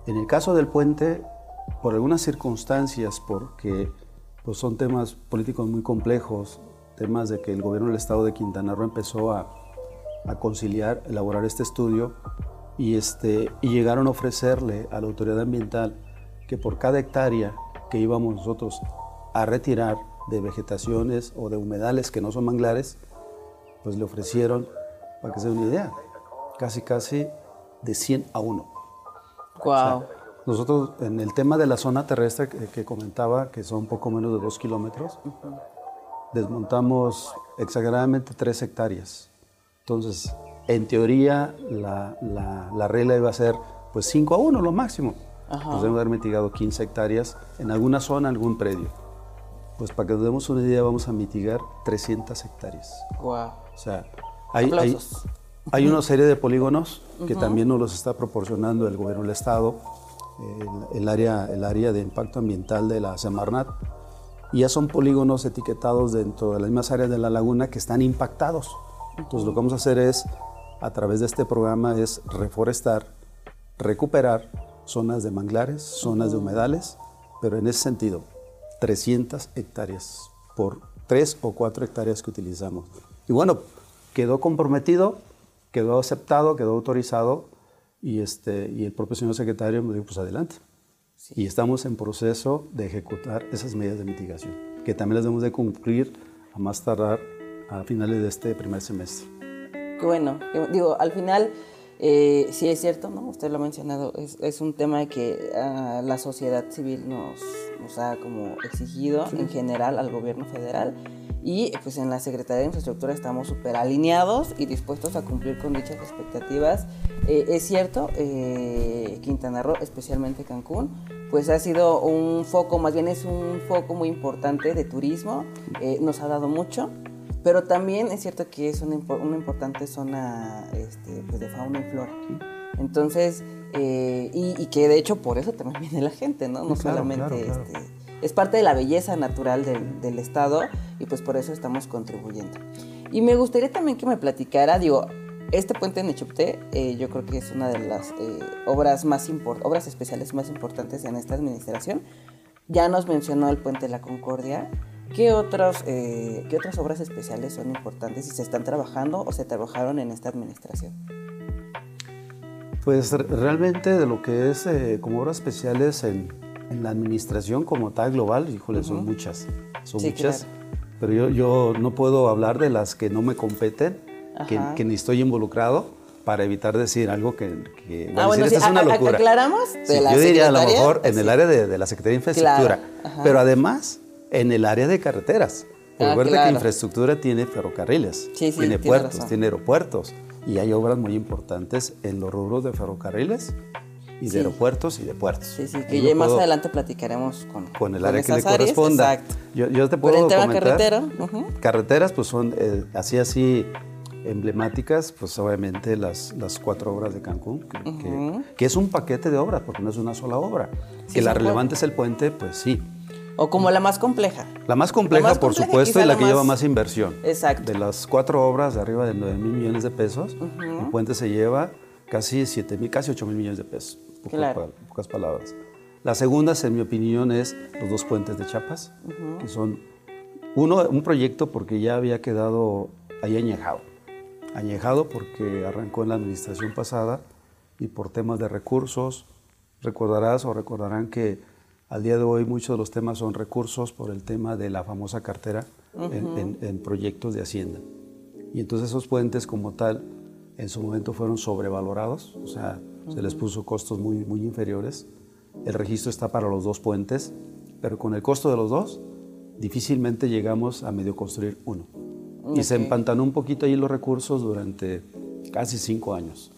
Speaker 3: En el caso del puente, por algunas circunstancias, porque pues, son temas políticos muy complejos, temas de que el gobierno del estado de Quintana Roo empezó a, a conciliar, elaborar este estudio, y, este, y llegaron a ofrecerle a la autoridad ambiental que por cada hectárea que íbamos nosotros a retirar de vegetaciones o de humedales que no son manglares, pues le ofrecieron, para que se den una idea, casi casi de 100 a 1.
Speaker 2: Wow.
Speaker 3: nosotros en el tema de la zona terrestre que, comentaba, que son poco menos de 2 kilómetros, desmontamos exageradamente 3 hectáreas. Entonces, en teoría la, la, regla iba a ser pues 5 a 1 lo máximo. Nos debemos haber mitigado 15 hectáreas en alguna zona, algún predio. Pues para que nos demos una idea, vamos a mitigar 300 hectáreas.
Speaker 2: Wow.
Speaker 3: O sea, hay, hay, hay, una serie de polígonos que también nos los está proporcionando el gobierno del Estado, el, área, el área de impacto ambiental de la Semarnat. Y ya son polígonos etiquetados dentro de las mismas áreas de la laguna que están impactados. Entonces lo que vamos a hacer es a través de este programa es reforestar, recuperar zonas de manglares, zonas de humedales, pero en ese sentido, 300 hectáreas por 3 o 4 hectáreas que utilizamos. Y bueno, quedó comprometido, quedó aceptado, quedó autorizado y, este, y el propio señor secretario me dijo, pues adelante. Y estamos en proceso de ejecutar esas medidas de mitigación, que también las debemos de cumplir a más tardar a finales de este primer semestre
Speaker 2: bueno, digo, al final eh, sí es cierto, ¿no? Usted lo ha mencionado, es, un tema que ah, la sociedad civil nos, nos, ha como exigido en general al gobierno federal y pues en la Secretaría de Infraestructura estamos súper alineados y dispuestos a cumplir con dichas expectativas. Eh, es cierto, eh, Quintana Roo, especialmente Cancún, pues ha sido un foco, más bien es un foco muy importante de turismo, nos ha dado mucho pero también es cierto que es una, una importante zona este, pues de fauna y flora. Entonces, eh, y, que de hecho por eso también viene la gente, ¿no? No solamente Este, es parte de la belleza natural del, del, estado y pues por eso estamos contribuyendo. Y me gustaría también que me platicara, digo, este puente en Echupté eh, yo creo que es una de las eh, obras, más obras especiales más importantes en esta administración. Ya nos mencionó el puente de la Concordia, ¿Qué, otros, eh, ¿Qué otras obras especiales son importantes y se están trabajando o se trabajaron en esta administración?
Speaker 3: Pues realmente de lo que es eh, como obras especiales en, en, la administración como tal global, híjole, son muchas. Son muchas. Pero yo, yo no puedo hablar de las que no me competen, que, que, ni estoy involucrado para evitar decir algo que, que
Speaker 2: ah, bueno, es una locura. ¿Aclaramos?
Speaker 3: De yo diría a lo mejor en el área de, de, la Secretaría de Infraestructura, pero además en el área de carreteras. Recuerda ah, que infraestructura tiene ferrocarriles, tiene puertos, tiene aeropuertos y hay obras muy importantes en los rubros de ferrocarriles y de aeropuertos y de puertos.
Speaker 2: Sí, sí, que ya más adelante platicaremos con,
Speaker 3: con el área que le corresponda. Yo, yo, te puedo comentar. carretero. Carreteras, pues son eh, así, así, emblemáticas, pues obviamente las, las cuatro obras de Cancún, que, es un paquete de obras, porque no es una sola obra. que la relevante es el puente, pues sí.
Speaker 2: O como la más compleja.
Speaker 3: La más compleja, por supuesto, y la, que lleva más inversión.
Speaker 2: Exacto.
Speaker 3: De las cuatro obras de arriba de 9 mil millones de pesos, el puente se lleva casi 7 mil, casi 8 mil millones de pesos. Claro. pocas palabras. La segunda, en mi opinión, es los dos puentes de Chiapas, que son uno, un proyecto porque ya había quedado ahí añejado. Añejado porque arrancó en la administración pasada y por temas de recursos. Recordarás o recordarán que al día de hoy muchos de los temas son recursos por el tema de la famosa cartera en, proyectos de Hacienda. Y entonces esos puentes como tal en su momento fueron sobrevalorados, o sea, se les puso costos muy, muy inferiores. El registro está para los dos puentes, pero con el costo de los dos difícilmente llegamos a medio construir uno. Y se empantanó un poquito ahí los recursos durante casi cinco años.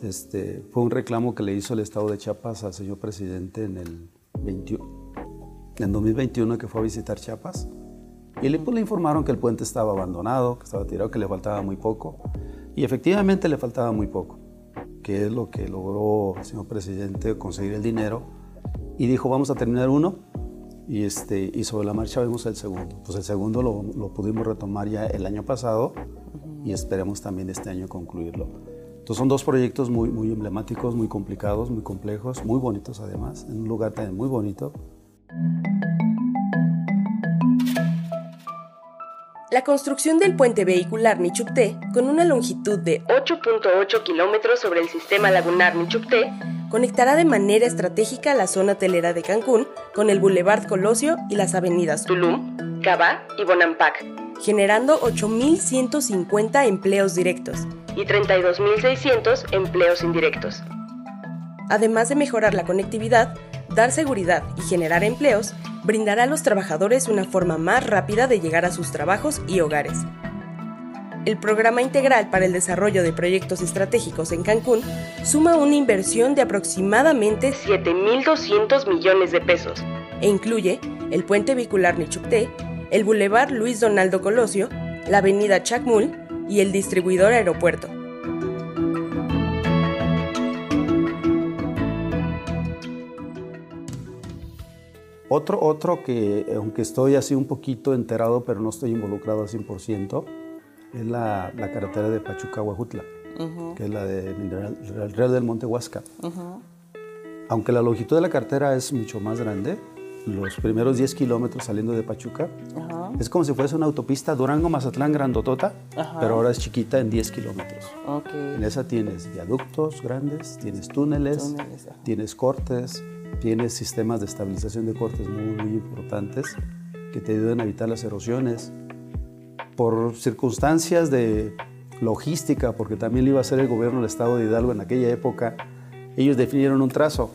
Speaker 3: este, fue un reclamo que le hizo el Estado de Chiapas al señor presidente en el 21, en 2021 que fue a visitar Chiapas. Y le, pues, le informaron que el puente estaba abandonado, que estaba tirado, que le faltaba muy poco. Y efectivamente le faltaba muy poco, que es lo que logró el señor presidente conseguir el dinero. Y dijo, vamos a terminar uno y, este, y sobre la marcha vemos el segundo. Pues el segundo lo, lo pudimos retomar ya el año pasado y esperemos también este año concluirlo. Entonces son dos proyectos muy, muy emblemáticos, muy complicados, muy complejos, muy bonitos además, en un lugar también muy bonito.
Speaker 1: La construcción del puente vehicular Michupté, con una longitud de 8.8 kilómetros sobre el sistema lagunar Michupté, conectará de manera estratégica la zona telera de Cancún con el Boulevard Colosio y las avenidas Tulum, Cabá y Bonampak, generando 8.150 empleos directos y 32.600 empleos indirectos. Además de mejorar la conectividad, dar seguridad y generar empleos, brindará a los trabajadores una forma más rápida de llegar a sus trabajos y hogares. El Programa Integral para el Desarrollo de Proyectos Estratégicos en Cancún suma una inversión de aproximadamente 7.200 millones de pesos e incluye el puente vehicular Nichupté, el Boulevard Luis Donaldo Colosio, la avenida Chacmul y el distribuidor aeropuerto.
Speaker 3: Otro, otro que, aunque estoy así un poquito enterado, pero no estoy involucrado al 100%, es la, carretera de Pachuca-Huajutla, que es la del Real del Monte Huasca. Aunque la longitud de la carretera es mucho más grande, los primeros 10 kilómetros saliendo de Pachuca, es como si fuese una autopista Durango-Mazatlán grandotota, pero ahora es chiquita en 10 kilómetros. En esa tienes viaductos grandes, tienes túneles, tienes cortes, tienes sistemas de estabilización de cortes muy, muy importantes que te ayudan a evitar las erosiones. Por circunstancias de logística, porque también lo iba a hacer el gobierno del estado de Hidalgo en aquella época, ellos definieron un trazo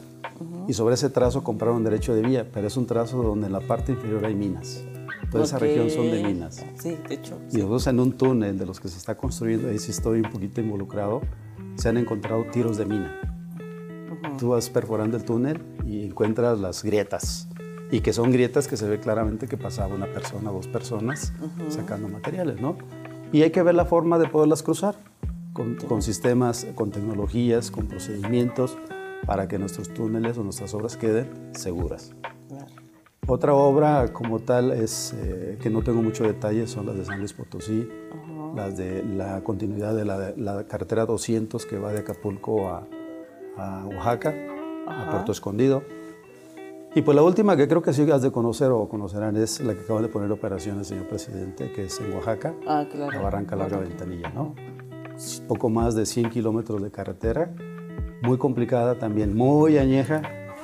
Speaker 3: y sobre ese trazo compraron derecho de vía, pero es un trazo donde en la parte inferior hay minas. Toda esa región son de minas.
Speaker 2: Sí, de hecho.
Speaker 3: Y nosotros en un túnel de los que se está construyendo, ahí sí estoy un poquito involucrado, se han encontrado tiros de mina. Tú vas perforando el túnel y encuentras las grietas. Y que son grietas que se ve claramente que pasaba una persona, dos personas sacando materiales, ¿no? Y hay que ver la forma de poderlas cruzar con, con sistemas, con tecnologías, con procedimientos para que nuestros túneles o nuestras obras queden seguras. Otra obra como tal es, eh, que no tengo mucho detalle, son las de San Luis Potosí, las de la continuidad de la, carretera 200 que va de Acapulco a, a Oaxaca, a Puerto Escondido. Y pues la última que creo que sí has de conocer o conocerán es la que acaban de poner operaciones, señor presidente, que es en Oaxaca,
Speaker 2: ah, claro.
Speaker 3: la Barranca Larga Ventanilla, ¿no? Poco más de 100 kilómetros de carretera, muy complicada también, muy añeja,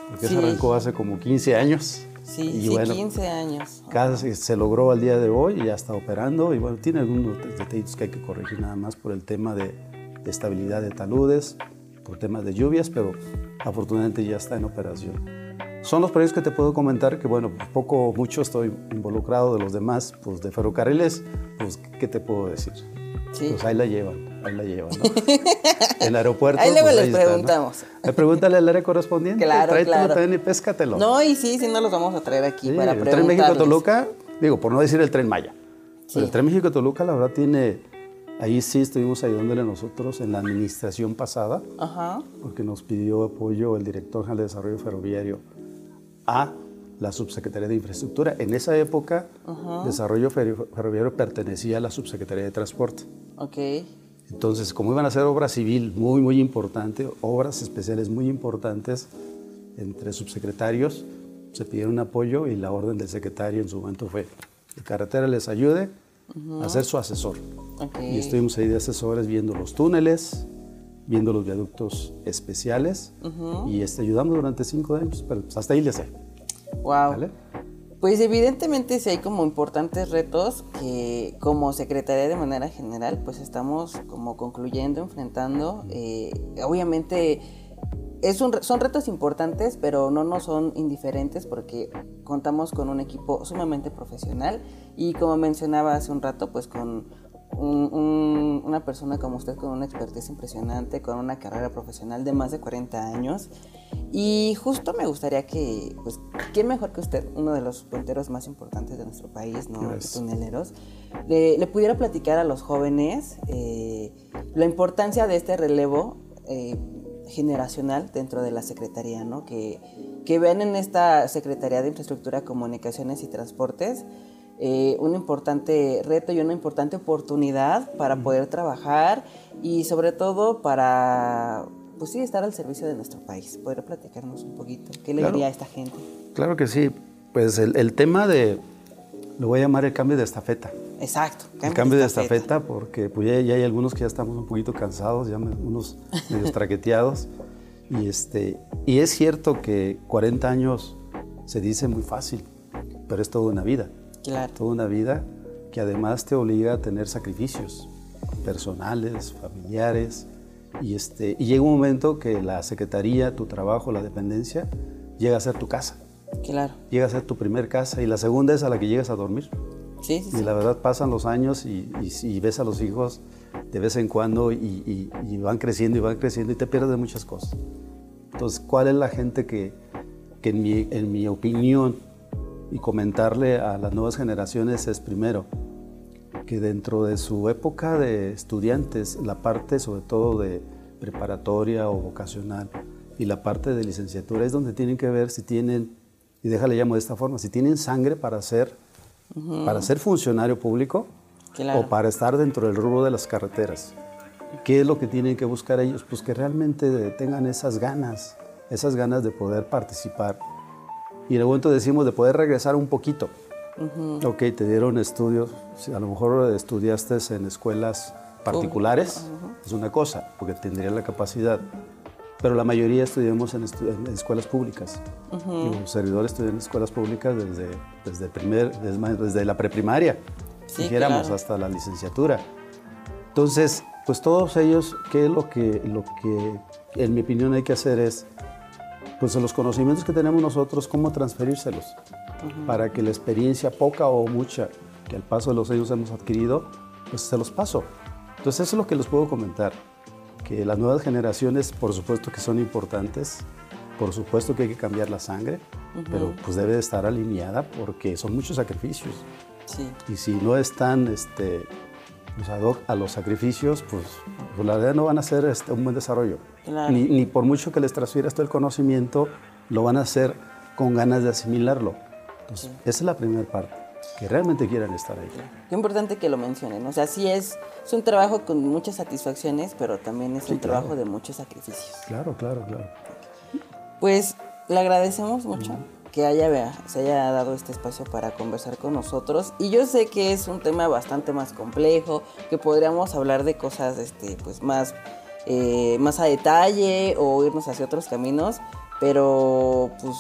Speaker 3: porque se arrancó hace como 15 años.
Speaker 2: Sí, y sí 15 años.
Speaker 3: Casi se logró al día de hoy y ya está operando. Y bueno, tiene algunos detalles que hay que corregir nada más por el tema de, de estabilidad de taludes, por temas de lluvias, pero afortunadamente ya está en operación. Son los proyectos que te puedo comentar, que bueno, poco mucho estoy involucrado de los demás, pues de ferrocarriles, pues ¿qué te puedo decir? Pues ahí la llevan, ahí la llevan, ¿no? el aeropuerto.
Speaker 2: Ahí luego pues, les preguntamos.
Speaker 3: Pregúntale al área correspondiente.
Speaker 2: Claro, Tráetelo claro.
Speaker 3: también y péscatelo.
Speaker 2: No, y sí, sí nos los vamos a traer aquí para
Speaker 3: el tren México-Toluca, digo, por no decir el tren Maya. el tren México-Toluca, la verdad, tiene Ahí sí estuvimos ayudándole nosotros en la administración pasada, porque nos pidió apoyo el director general de Desarrollo Ferroviario a la Subsecretaría de Infraestructura. En esa época, Desarrollo Ferroviario pertenecía a la Subsecretaría de Transporte.
Speaker 2: Ok.
Speaker 3: Entonces, como iban a ser obra civil muy, muy importante, obras especiales muy importantes entre subsecretarios, se pidieron apoyo y la orden del secretario en su momento fue, la carretera les ayude a ser su asesor. Y estuvimos ahí de asesores viendo los túneles, viendo los viaductos especiales y este, ayudamos durante cinco años, pero pues, hasta ahí les sé.
Speaker 2: Wow. Pues evidentemente sí hay como importantes retos que como Secretaría de manera general pues estamos como concluyendo, enfrentando. Eh, obviamente es un, son retos importantes, pero no nos son indiferentes porque contamos con un equipo sumamente profesional y como mencionaba hace un rato, pues con una persona como usted con una expertise impresionante, con una carrera profesional de más de 40 años. Y justo me gustaría que, pues, ¿quién mejor que usted, uno de los punteros más importantes de nuestro país, ¿no? Los tuneleros, le, pudiera platicar a los jóvenes eh, la importancia de este relevo eh, generacional dentro de la Secretaría, ¿no? Que, que vean en esta Secretaría de Infraestructura, Comunicaciones y Transportes eh, un importante reto y una importante oportunidad para poder trabajar y sobre todo para, pues sí, estar al servicio de nuestro país. Poder platicarnos un poquito. ¿Qué le diría a esta gente?
Speaker 3: Claro que sí. Pues el, tema de, lo voy a llamar el cambio de estafeta.
Speaker 2: Exacto.
Speaker 3: Cambio el cambio de estafeta, porque pues ya, hay algunos que ya estamos un poquito cansados, ya unos medio traqueteados. Y, este, y es cierto que 40 años se dice muy fácil, pero es toda una vida. Toda una vida que además te obliga a tener sacrificios personales, familiares. Y, este, y llega un momento que la secretaría, tu trabajo, la dependencia, llega a ser tu casa.
Speaker 2: Claro.
Speaker 3: Llega a ser tu primer casa y la segunda es a la que llegas a dormir.
Speaker 2: Sí, sí,
Speaker 3: y la verdad pasan los años y, y, ves a los hijos de vez en cuando y, y, van creciendo y van creciendo y te pierdes de muchas cosas. Entonces, ¿cuál es la gente que, que en, mi, en mi opinión y comentarle a las nuevas generaciones es primero que dentro de su época de estudiantes, la parte sobre todo de preparatoria o vocacional y la parte de licenciatura es donde tienen que ver si tienen, y déjale llamo de esta forma, si tienen sangre para ser, para ser funcionario público o para estar dentro del rubro de las carreteras. ¿Qué es lo que tienen que buscar ellos? Pues que realmente tengan esas ganas, esas ganas de poder participar y en el momento decimos de poder regresar un poquito. Ok, te dieron estudios, a lo mejor estudiaste en escuelas particulares, es una cosa, porque tendría la capacidad. Pero la mayoría estudiamos en, escuelas públicas. Los servidores estudian en escuelas públicas desde, desde, primer, desde, la preprimaria, si dijéramos, hasta la licenciatura. Entonces, pues todos ellos, ¿qué es lo que, lo que en mi opinión hay que hacer es pues los conocimientos que tenemos nosotros, cómo transferírselos para que la experiencia poca o mucha que al paso de los años hemos adquirido, pues se los paso. Entonces eso es lo que les puedo comentar, que las nuevas generaciones por supuesto que son importantes, por supuesto que hay que cambiar la sangre, pero pues debe de estar alineada porque son muchos sacrificios. Y si no están este, pues, a los sacrificios, pues, pues, la verdad no van a ser este, un buen desarrollo. Ni, por mucho que les transfieras todo el conocimiento, lo van a hacer con ganas de asimilarlo. Entonces, esa es la primera parte, que realmente quieran estar ahí.
Speaker 2: Qué importante que lo mencionen. O sea, sí es, es un trabajo con muchas satisfacciones, pero también es un trabajo de muchos sacrificios.
Speaker 3: Claro, claro, claro.
Speaker 2: Pues le agradecemos mucho que haya, se haya dado este espacio para conversar con nosotros. Y yo sé que es un tema bastante más complejo, que podríamos hablar de cosas este, pues más, eh, más a detalle o irnos hacia otros caminos, pero pues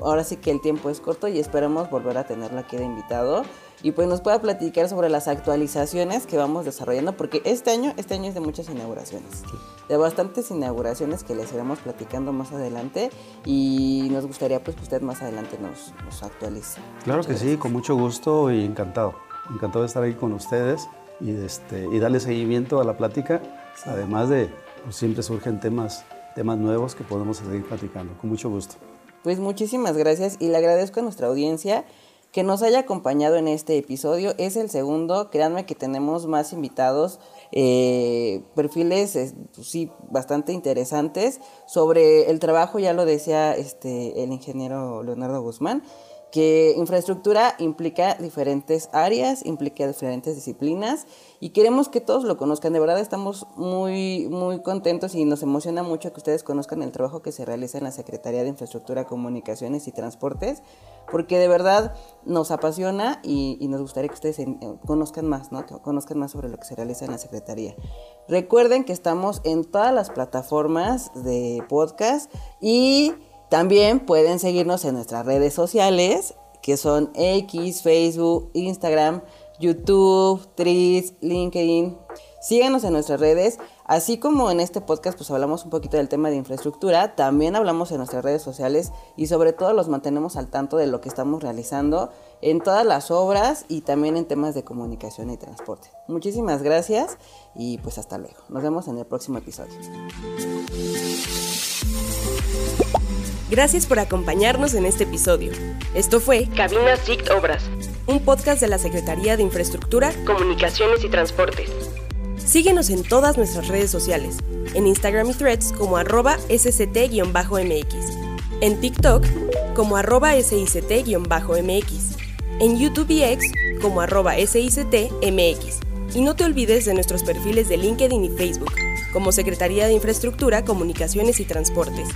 Speaker 2: ahora sí que el tiempo es corto y esperamos volver a tenerla aquí de invitado y pues nos pueda platicar sobre las actualizaciones que vamos desarrollando, porque este año, este año es de muchas inauguraciones, de bastantes inauguraciones que les iremos platicando más adelante y nos gustaría pues que usted más adelante nos, nos actualice.
Speaker 3: Claro que sí, con mucho gusto y encantado, encantado de estar ahí con ustedes y, este, y darle seguimiento a la plática, además de pues, siempre surgen temas, temas nuevos que podemos seguir platicando, con mucho gusto.
Speaker 2: Pues muchísimas gracias y le agradezco a nuestra audiencia que nos haya acompañado en este episodio. Es el segundo, créanme que tenemos más invitados, eh, perfiles pues sí bastante interesantes sobre el trabajo, ya lo decía este, el ingeniero Leonardo Guzmán, que infraestructura implica diferentes áreas, implica diferentes disciplinas y queremos que todos lo conozcan. De verdad estamos muy, muy contentos y nos emociona mucho que ustedes conozcan el trabajo que se realiza en la Secretaría de Infraestructura, Comunicaciones y Transportes, porque de verdad nos apasiona y, nos gustaría que ustedes conozcan más, ¿no? conozcan más sobre lo que se realiza en la Secretaría. Recuerden que estamos en todas las plataformas de podcast y también pueden seguirnos en nuestras redes sociales, que son X, Facebook, Instagram, YouTube, Tris, LinkedIn. Síganos en nuestras redes, así como en este podcast pues hablamos un poquito del tema de infraestructura, también hablamos en nuestras redes sociales y sobre todo los mantenemos al tanto de lo que estamos realizando en todas las obras y también en temas de comunicación y transporte. Muchísimas gracias y pues hasta luego. Nos vemos en el próximo episodio.
Speaker 1: Gracias por acompañarnos en este episodio. Esto fue Cabina SICT Obras, un podcast de la Secretaría de Infraestructura, Comunicaciones y Transportes. Síguenos en todas nuestras redes sociales, en Instagram y Threads como arroba sct-mx, en TikTok como arroba sict-mx, en YouTube y X como arroba sictmx. Y no te olvides de nuestros perfiles de LinkedIn y Facebook, como Secretaría de Infraestructura, Comunicaciones y Transportes.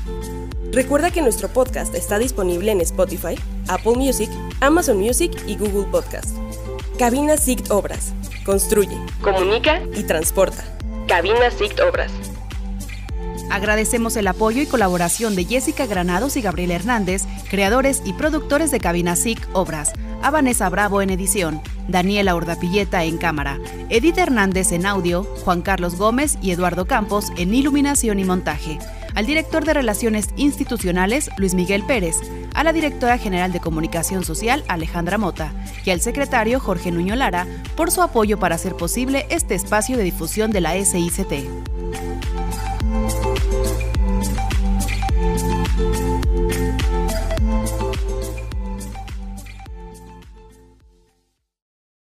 Speaker 1: Recuerda que nuestro podcast está disponible en Spotify, Apple Music, Amazon Music y Google Podcast. Cabina SICT Obras. Construye, comunica y transporta. Cabina SICT Obras.
Speaker 4: Agradecemos el apoyo y colaboración de Jessica Granados y Gabriel Hernández, creadores y productores de Cabina SIC Obras, a Vanessa Bravo en edición, Daniela Ordapilleta en cámara, Edith Hernández en audio, Juan Carlos Gómez y Eduardo Campos en iluminación y montaje al director de Relaciones Institucionales, Luis Miguel Pérez, a la directora general de Comunicación Social, Alejandra Mota, y al secretario Jorge Nuño Lara por su apoyo para hacer posible este espacio de difusión de la SICT.